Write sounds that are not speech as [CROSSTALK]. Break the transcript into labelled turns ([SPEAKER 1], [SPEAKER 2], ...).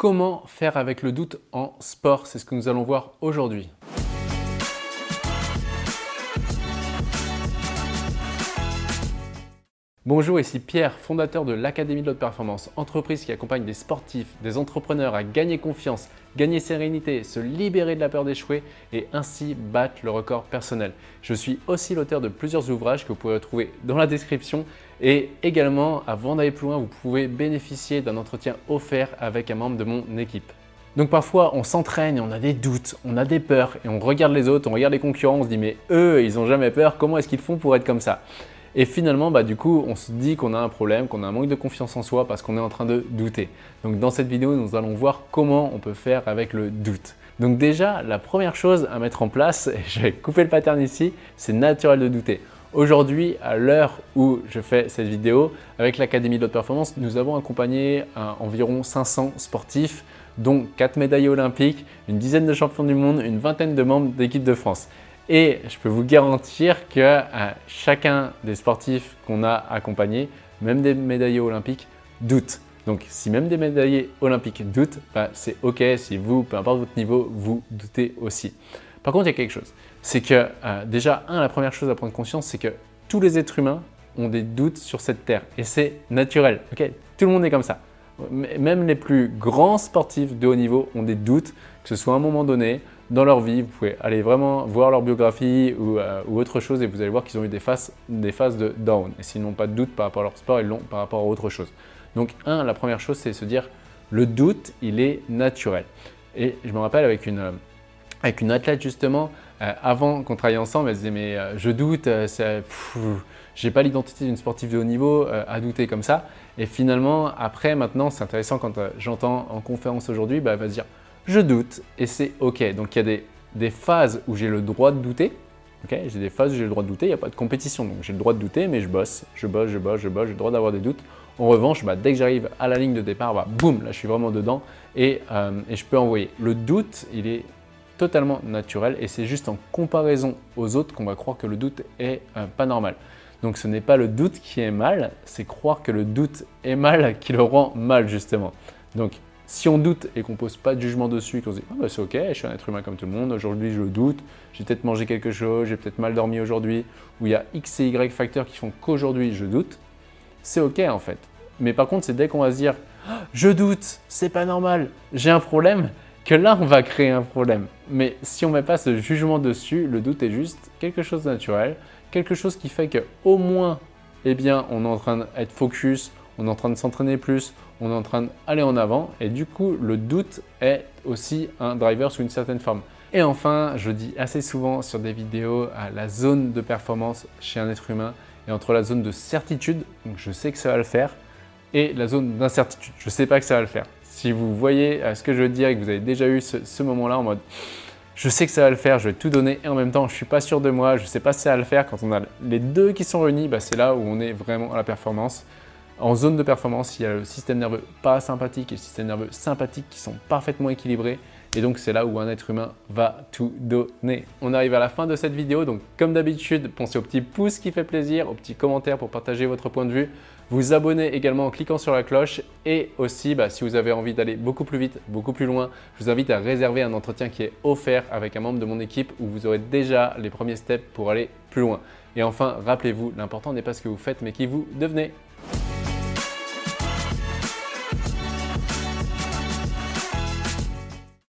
[SPEAKER 1] Comment faire avec le doute en sport? C'est ce que nous allons voir aujourd'hui. Bonjour, ici Pierre, fondateur de l'Académie de l'Haute Performance, entreprise qui accompagne des sportifs, des entrepreneurs à gagner confiance, gagner sérénité, se libérer de la peur d'échouer et ainsi battre le record personnel. Je suis aussi l'auteur de plusieurs ouvrages que vous pouvez retrouver dans la description et également, avant d'aller plus loin, vous pouvez bénéficier d'un entretien offert avec un membre de mon équipe. Donc parfois on s'entraîne, on a des doutes, on a des peurs et on regarde les autres, on regarde les concurrents, on se dit mais eux ils n'ont jamais peur, comment est-ce qu'ils font pour être comme ça? Et finalement, bah, du coup, on se dit qu'on a un problème, qu'on a un manque de confiance en soi parce qu'on est en train de douter. Donc dans cette vidéo, nous allons voir comment on peut faire avec le doute. Donc déjà, la première chose à mettre en place, [LAUGHS] et je vais couper le pattern ici, c'est naturel de douter. Aujourd'hui, à l'heure où je fais cette vidéo, avec l'Académie de haute performance, nous avons accompagné environ 500 sportifs, dont 4 médaillés olympiques, une dizaine de champions du monde, une vingtaine de membres d'équipe de France. Et je peux vous garantir que euh, chacun des sportifs qu'on a accompagnés, même des médaillés olympiques, doute. Donc si même des médaillés olympiques doutent, bah, c'est ok si vous, peu importe votre niveau, vous doutez aussi. Par contre, il y a quelque chose. C'est que euh, déjà, un, la première chose à prendre conscience, c'est que tous les êtres humains ont des doutes sur cette terre. Et c'est naturel. ok? Tout le monde est comme ça. Même les plus grands sportifs de haut niveau ont des doutes, que ce soit à un moment donné, dans leur vie. Vous pouvez aller vraiment voir leur biographie ou, euh, autre chose et vous allez voir qu'ils ont eu des phases, des phases de down. Et s'ils n'ont pas de doute par rapport à leur sport, ils l'ont par rapport à autre chose. Donc, un, la première chose, c'est se dire le doute, il est naturel. Et je me rappelle avec une, euh, avec une athlète justement, euh, avant qu'on travaille ensemble, elle disait Mais je doute, j'ai pas l'identité d'une sportive de haut niveau à douter comme ça. Et finalement, après, maintenant, c'est intéressant quand j'entends en conférence aujourd'hui, bah, elle va se dire je doute et c'est ok. Donc il y a des, phases où j'ai le droit de douter. ok? J'ai des phases où j'ai le droit de douter, il n'y a pas de compétition. Donc j'ai le droit de douter, mais je bosse, je bosse, je bosse, je bosse, j'ai le droit d'avoir des doutes. En revanche, bah, dès que j'arrive à la ligne de départ, bah, boum, là je suis vraiment dedans et, euh, et je peux envoyer. Le doute, il est totalement naturel et c'est juste en comparaison aux autres qu'on va croire que le doute est euh, pas normal. Donc ce n'est pas le doute qui est mal, c'est croire que le doute est mal [LAUGHS] qui le rend mal justement. Donc si on doute et qu'on pose pas de jugement dessus, qu'on se dit ah bah, c'est ok, je suis un être humain comme tout le monde, aujourd'hui je doute, j'ai peut-être mangé quelque chose, j'ai peut-être mal dormi aujourd'hui, ou il y a X et Y facteurs qui font qu'aujourd'hui je doute, c'est ok en fait. Mais par contre, c'est dès qu'on va se dire ah, je doute, c'est pas normal, j'ai un problème, que là on va créer un problème. Mais si on met pas ce jugement dessus, le doute est juste quelque chose de naturel, quelque chose qui fait que au moins, eh bien, on est en train d'être focus, on est en train de s'entraîner plus, on est en train d'aller en avant et du coup le doute est aussi un driver sous une certaine forme. Et enfin, je dis assez souvent sur des vidéos la zone de performance chez un être humain et entre la zone de certitude, donc je sais que ça va le faire, et la zone d'incertitude, je ne sais pas que ça va le faire. Si vous voyez ce que je veux dire et que vous avez déjà eu ce, moment-là en mode je sais que ça va le faire, je vais tout donner et en même temps je suis pas sûr de moi, je sais pas si ça va le faire, quand on a les deux qui sont réunis, bah, c'est là où on est vraiment à la performance. En zone de performance, il y a le système nerveux parasympathique et le système nerveux sympathique qui sont parfaitement équilibrés. Et donc c'est là où un être humain va tout donner. On arrive à la fin de cette vidéo, donc comme d'habitude, pensez au petit pouce qui fait plaisir, au petit commentaire pour partager votre point de vue. Vous abonnez également en cliquant sur la cloche et aussi bah, si vous avez envie d'aller beaucoup plus vite, beaucoup plus loin, je vous invite à réserver un entretien qui est offert avec un membre de mon équipe où vous aurez déjà les premiers steps pour aller plus loin. Et enfin, rappelez-vous, l'important n'est pas ce que vous faites mais qui vous devenez.